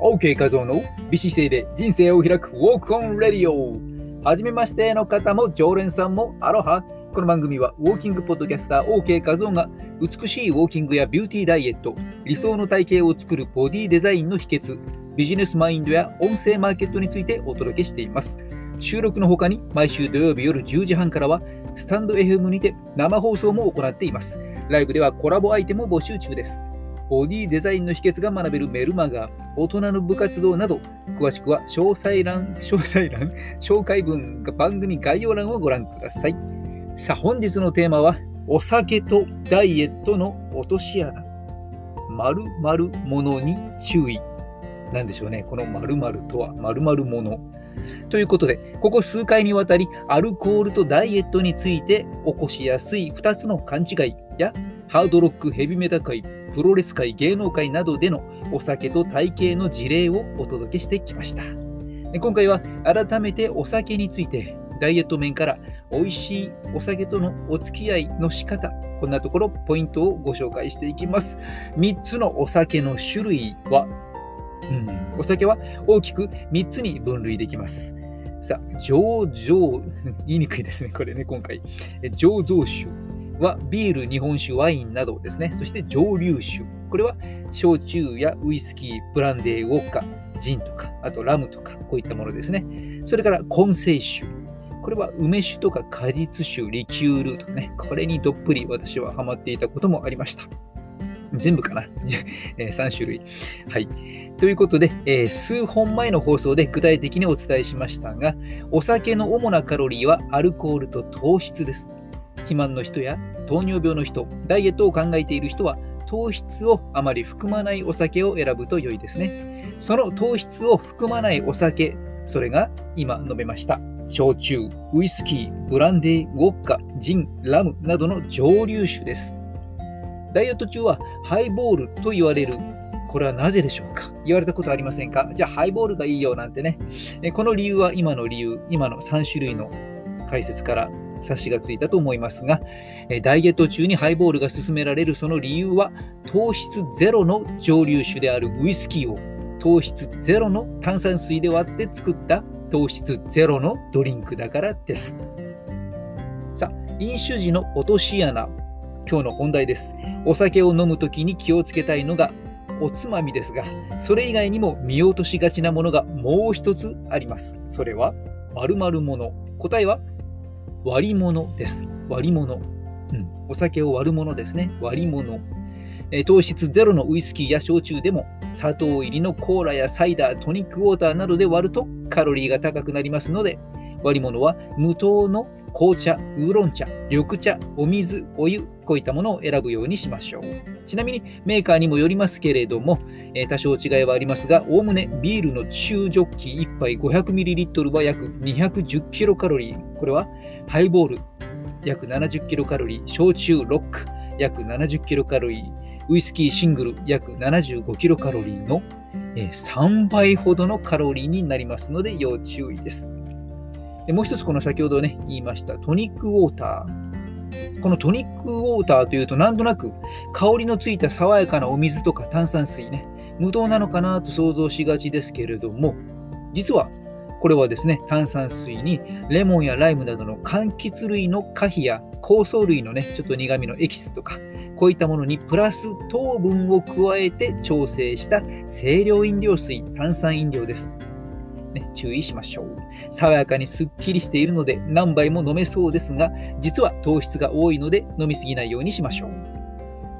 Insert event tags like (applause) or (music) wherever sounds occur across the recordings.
OK 画像の美姿勢で人生を開く Walk On Radio。はじめましての方も常連さんもアロハ。この番組はウォーキングポッドキャスター OK 画像が美しいウォーキングやビューティーダイエット理想の体型を作るボディデザインの秘訣ビジネスマインドや音声マーケットについてお届けしています。収録の他に毎週土曜日夜10時半からはスタンド FM にて生放送も行っています。ライブではコラボアイテムを募集中です。ボディデザインの秘訣が学べるメルマガ、大人の部活動など、詳しくは詳細欄、(laughs) 詳細欄、紹介文、番組概要欄をご覧ください。さあ、本日のテーマは、お酒とダイエットの落とし穴。〇〇ものに注意。なんでしょうね。この〇〇とは〇〇もの。ということで、ここ数回にわたり、アルコールとダイエットについて起こしやすい2つの勘違いや、ハードロック、ヘビメタ界、プロレス界、芸能界などでのお酒と体型の事例をお届けしてきました。今回は改めてお酒についてダイエット面から美味しいお酒とのお付き合いの仕方、こんなところポイントをご紹介していきます。3つのお酒の種類は、うん、お酒は大きく3つに分類できます。さあ、醸造、言いにくいですね、これね、今回。醸造酒はビール、日本酒、ワインなどですね。そして蒸留酒。これは焼酎やウイスキー、ブランデー、ウォッカ、ジンとか、あとラムとか、こういったものですね。それから混成酒。これは梅酒とか果実酒、リキュールとかね。これにどっぷり私はハマっていたこともありました。全部かな (laughs) ?3 種類。はい。ということで、えー、数本前の放送で具体的にお伝えしましたが、お酒の主なカロリーはアルコールと糖質です。肥満の人や糖尿病の人、ダイエットを考えている人は、糖質をあまり含まないお酒を選ぶと良いですね。その糖質を含まないお酒、それが今述べました。焼酎、ウイスキー、ブランデー、ウォッカ、ジン、ラムなどの蒸留酒です。ダイエット中はハイボールと言われる。これはなぜでしょうか？言われたことありませんか？じゃあハイボールがいいよなんてね。この理由は今の理由、今の3種類の解説から察しがついたと思いますが、ダイエット中にハイボールが勧められるその理由は、糖質ゼロの蒸留酒であるウイスキーを糖質ゼロの炭酸水で割って作った糖質ゼロのドリンクだからです。さあ、飲酒時の落とし穴。今日の本題です。お酒を飲むときに気をつけたいのがおつまみですが、それ以外にも見落としがちなものがもう一つあります。それは、〇〇もの。答えは割物です。割物。うん、お酒を割るものですね。割物。え糖質ゼロのウイスキーや焼酎でも砂糖入りのコーラやサイダー、トニックウォーターなどで割るとカロリーが高くなりますので、割り物は無糖の紅茶、ウーロン茶、緑茶、お水、お湯、こういったものを選ぶようにしましょう。ちなみにメーカーにもよりますけれども、えー、多少違いはありますが、おおむねビールの中ジョッキ1杯 500ml は約 210kcal。これはハイボール約 70kcal、焼酎ロック約 70kcal、ウイスキーシングル約 75kcal の3倍ほどのカロリーになりますので要注意です。でもう一つこの先ほどね、言いましたトニックウォーター。このトニックウォーターというとなんとなく香りのついた爽やかなお水とか炭酸水ね、無糖なのかなと想像しがちですけれども、実はこれはですね、炭酸水にレモンやライムなどの柑橘類の果皮や酵素類のね、ちょっと苦味のエキスとか、こういったものにプラス糖分を加えて調整した清涼飲料水、炭酸飲料です。ね、注意しましょう。爽やかにすっきりしているので何杯も飲めそうですが、実は糖質が多いので飲みすぎないようにしましょう。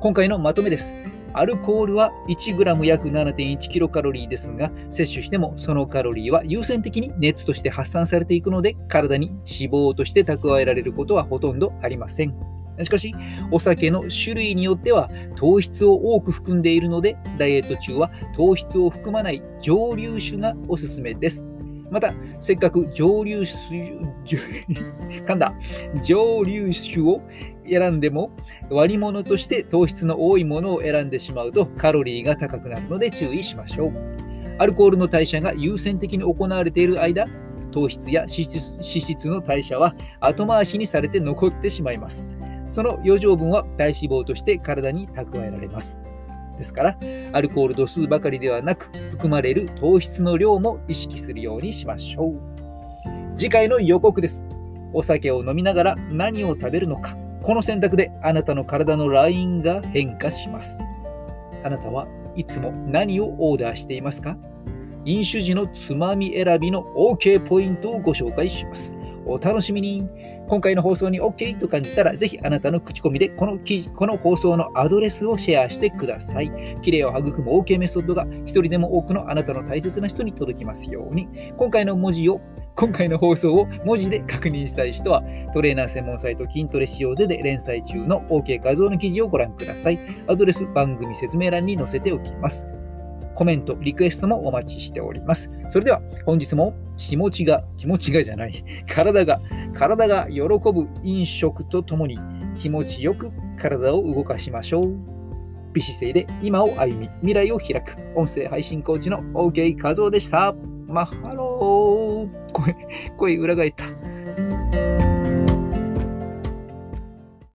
今回のまとめです。アルコールは 1g 約 7.1kcal ですが、摂取してもそのカロリーは優先的に熱として発散されていくので、体に脂肪として蓄えられることはほとんどありません。しかし、お酒の種類によっては糖質を多く含んでいるので、ダイエット中は糖質を含まない蒸留酒がおすすめです。また、せっかく蒸留酒、(laughs) 噛んだ、蒸留酒を選んでも割り物として糖質の多いものを選んでしまうとカロリーが高くなるので注意しましょう。アルコールの代謝が優先的に行われている間、糖質や脂質の代謝は後回しにされて残ってしまいます。その余剰分は体脂肪として体に蓄えられます。ですから、アルコール度数ばかりではなく、含まれる糖質の量も意識するようにしましょう。次回の予告です。お酒を飲みながら何を食べるのか。この選択であなたの体のラインが変化します。あなたはいつも何をオーダーしていますか？飲酒時のつまみ選びの OK ポイントをご紹介します。お楽しみに今回の放送に OK と感じたら、ぜひあなたの口コミでこの記事この放送のアドレスをシェアしてください。綺麗を育む OK メソッドが一人でも多くのあなたの大切な人に届きますように。今回の文字を、今回の放送を文字で確認したい人は、トレーナー専門サイト筋トレしようぜで連載中の OK 画像の記事をご覧ください。アドレス番組説明欄に載せておきます。コメント、リクエストもお待ちしております。それでは本日も気持ちが、気持ちがじゃない、体が、体が喜ぶ飲食とともに気持ちよく体を動かしましょう。美姿勢で今を歩み、未来を開く音声配信コーチの OK 和夫でした。マッハロー声、声裏返った。